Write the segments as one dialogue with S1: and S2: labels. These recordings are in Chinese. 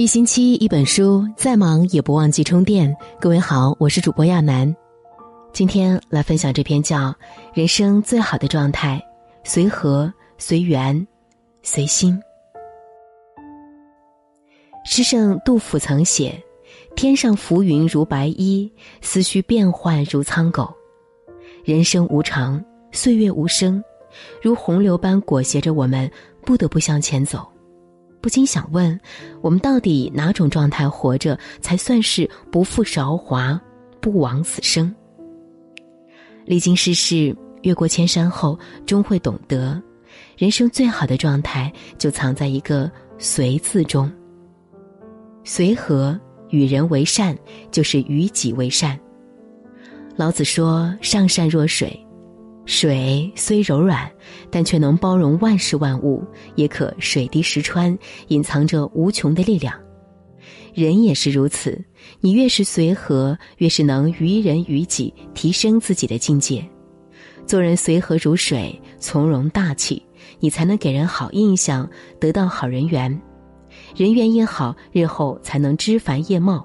S1: 一星期一本书，再忙也不忘记充电。各位好，我是主播亚楠，今天来分享这篇叫《人生最好的状态：随和、随缘、随心》。诗圣杜甫曾写：“天上浮云如白衣，思绪变幻如苍狗。人生无常，岁月无声，如洪流般裹挟着我们，不得不向前走。”不禁想问：我们到底哪种状态活着才算是不负韶华、不枉此生？历经世事，越过千山后，终会懂得，人生最好的状态就藏在一个“随”字中。随和，与人为善，就是与己为善。老子说：“上善若水。”水虽柔软，但却能包容万事万物，也可水滴石穿，隐藏着无穷的力量。人也是如此，你越是随和，越是能于人于己，提升自己的境界。做人随和如水，从容大气，你才能给人好印象，得到好人缘。人缘一好，日后才能枝繁叶茂。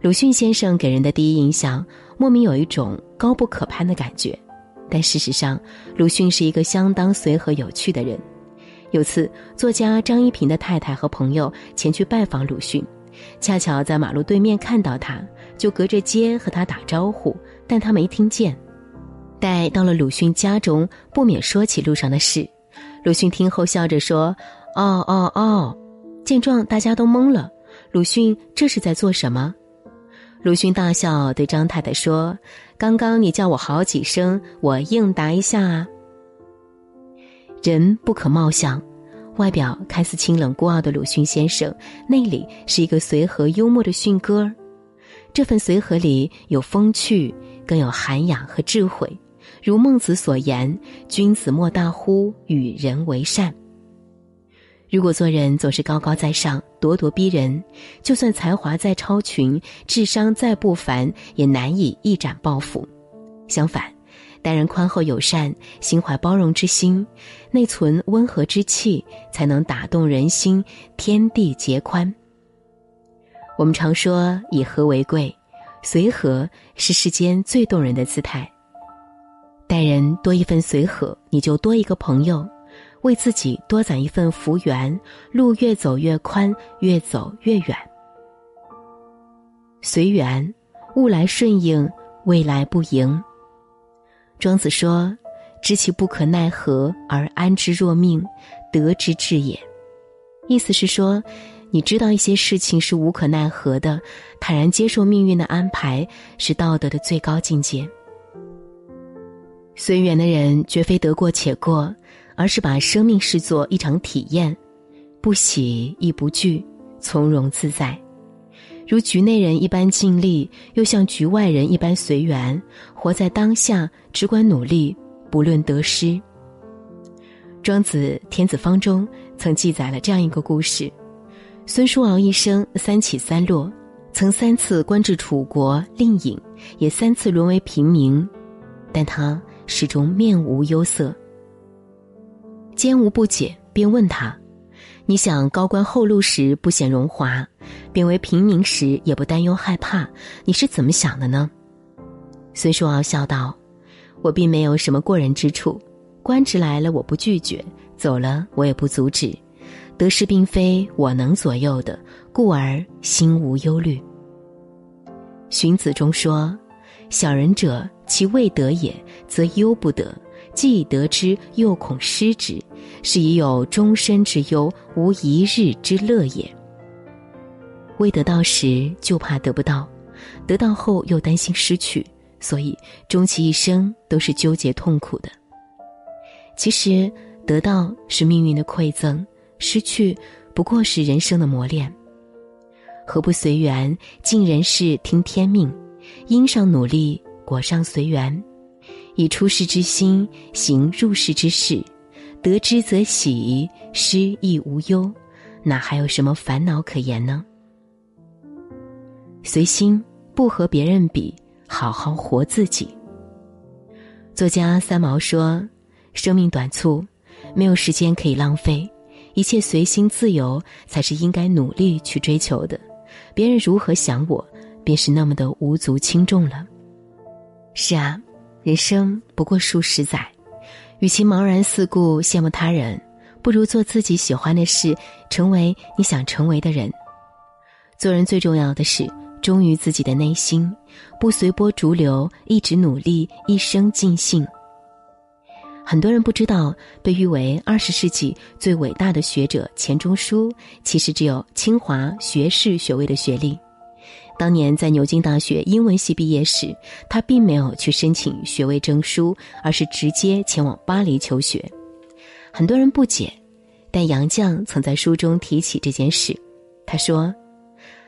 S1: 鲁迅先生给人的第一印象，莫名有一种高不可攀的感觉。但事实上，鲁迅是一个相当随和有趣的人。有次，作家张一平的太太和朋友前去拜访鲁迅，恰巧在马路对面看到他，就隔着街和他打招呼，但他没听见。待到了鲁迅家中，不免说起路上的事。鲁迅听后笑着说：“哦哦哦！”见状，大家都懵了。鲁迅这是在做什么？鲁迅大笑，对张太太说。刚刚你叫我好几声，我应答一下啊。人不可貌相，外表看似清冷孤傲的鲁迅先生，内里是一个随和幽默的迅哥儿。这份随和里有风趣，更有涵养和智慧。如孟子所言：“君子莫大乎与人为善。”如果做人总是高高在上、咄咄逼人，就算才华再超群、智商再不凡，也难以一展抱负。相反，待人宽厚友善、心怀包容之心，内存温和之气，才能打动人心，天地皆宽。我们常说以和为贵，随和是世间最动人的姿态。待人多一份随和，你就多一个朋友。为自己多攒一份福缘，路越走越宽，越走越远。随缘，物来顺应，未来不迎。庄子说：“知其不可奈何而安之若命，得之至也。”意思是说，你知道一些事情是无可奈何的，坦然接受命运的安排，是道德的最高境界。随缘的人，绝非得过且过。而是把生命视作一场体验，不喜亦不惧，从容自在，如局内人一般尽力，又像局外人一般随缘，活在当下，只管努力，不论得失。庄子《天子方》中曾记载了这样一个故事：孙叔敖一生三起三落，曾三次官至楚国令尹，也三次沦为平民，但他始终面无忧色。坚无不解，便问他：“你想高官厚禄时不显荣华，贬为平民时也不担忧害怕，你是怎么想的呢？”孙叔敖笑道：“我并没有什么过人之处，官职来了我不拒绝，走了我也不阻止，得失并非我能左右的，故而心无忧虑。”荀子中说：“小人者，其未得也，则忧不得。”既得之，又恐失之，是以有终身之忧，无一日之乐也。未得到时就怕得不到，得到后又担心失去，所以终其一生都是纠结痛苦的。其实得到是命运的馈赠，失去不过是人生的磨练。何不随缘，尽人事，听天命，因上努力，果上随缘。以出世之心行入世之事，得之则喜，失亦无忧，哪还有什么烦恼可言呢？随心，不和别人比，好好活自己。作家三毛说：“生命短促，没有时间可以浪费，一切随心自由才是应该努力去追求的。别人如何想我，便是那么的无足轻重了。是啊，人生不过数十载，与其茫然四顾羡慕他人，不如做自己喜欢的事，成为你想成为的人。做人最重要的是忠于自己的内心，不随波逐流，一直努力，一生尽兴。很多人不知道，被誉为二十世纪最伟大的学者钱钟书，其实只有清华学士学位的学历。当年在牛津大学英文系毕业时，他并没有去申请学位证书，而是直接前往巴黎求学。很多人不解，但杨绛曾在书中提起这件事。他说：“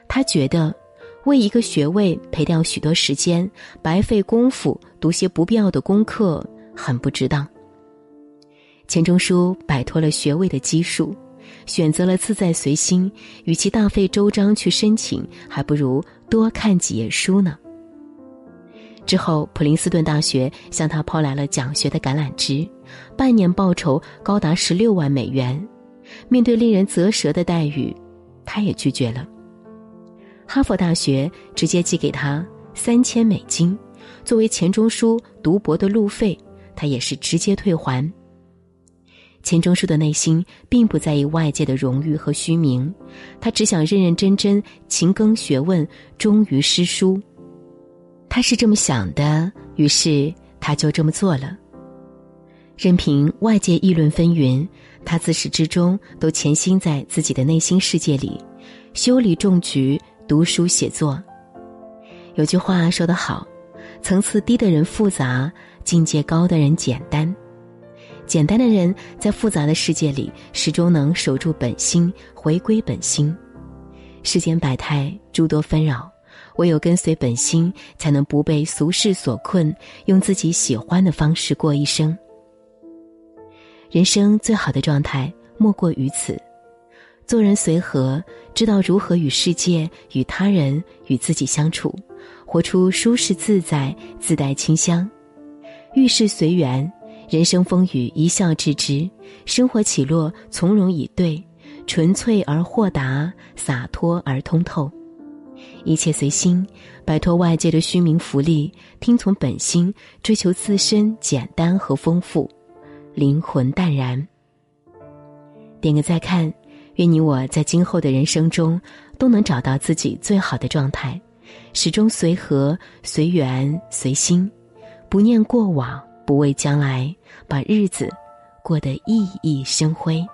S1: 他觉得为一个学位赔掉许多时间，白费功夫读些不必要的功课，很不值当。”钱钟书摆脱了学位的基数。选择了自在随心，与其大费周章去申请，还不如多看几页书呢。之后，普林斯顿大学向他抛来了奖学的橄榄枝，半年报酬高达十六万美元。面对令人啧舌的待遇，他也拒绝了。哈佛大学直接寄给他三千美金，作为钱钟书读博的路费，他也是直接退还。钱钟书的内心并不在意外界的荣誉和虚名，他只想认认真真勤耕学问，忠于诗书。他是这么想的，于是他就这么做了。任凭外界议论纷纭，他自始至终都潜心在自己的内心世界里，修理种菊，读书写作。有句话说得好：层次低的人复杂，境界高的人简单。简单的人在复杂的世界里，始终能守住本心，回归本心。世间百态诸多纷扰，唯有跟随本心，才能不被俗世所困，用自己喜欢的方式过一生。人生最好的状态莫过于此：做人随和，知道如何与世界、与他人、与自己相处，活出舒适自在、自带清香。遇事随缘。人生风雨一笑置之，生活起落从容以对，纯粹而豁达，洒脱而通透，一切随心，摆脱外界的虚名浮利，听从本心，追求自身简单和丰富，灵魂淡然。点个再看，愿你我在今后的人生中都能找到自己最好的状态，始终随和、随缘、随心，不念过往。不畏将来，把日子过得熠熠生辉。